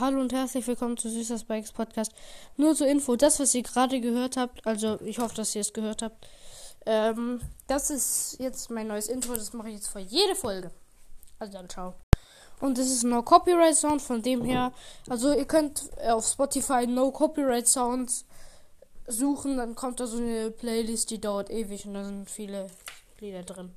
hallo und herzlich willkommen zu Süßer Spikes Podcast. Nur zur Info, das, was ihr gerade gehört habt, also ich hoffe, dass ihr es gehört habt, ähm, das ist jetzt mein neues Intro, das mache ich jetzt für jede Folge. Also dann ciao. Und das ist No Copyright Sound, von dem her, also ihr könnt äh, auf Spotify No Copyright Sounds suchen, dann kommt da so eine Playlist, die dauert ewig und da sind viele Lieder drin.